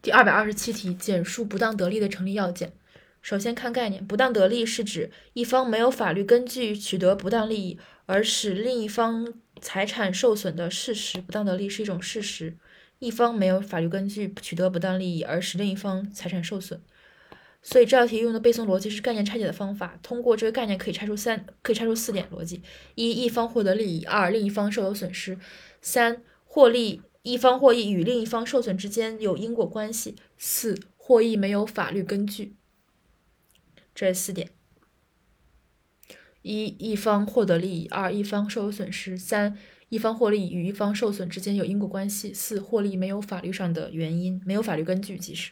第二百二十七题，简述不当得利的成立要件。首先看概念，不当得利是指一方没有法律根据取得不当利益，而使另一方财产受损的事实。不当得利是一种事实，一方没有法律根据取得不当利益，而使另一方财产受损。所以这道题用的背诵逻辑是概念拆解的方法。通过这个概念可以拆出三，可以拆出四点逻辑：一、一方获得利益；二、另一方受有损失；三、获利一方获益与另一方受损之间有因果关系；四、获益没有法律根据。这四点：一、一方获得利益；二、一方受有损失；三、一方获利与一方受损之间有因果关系；四、获利没有法律上的原因，没有法律根据即是。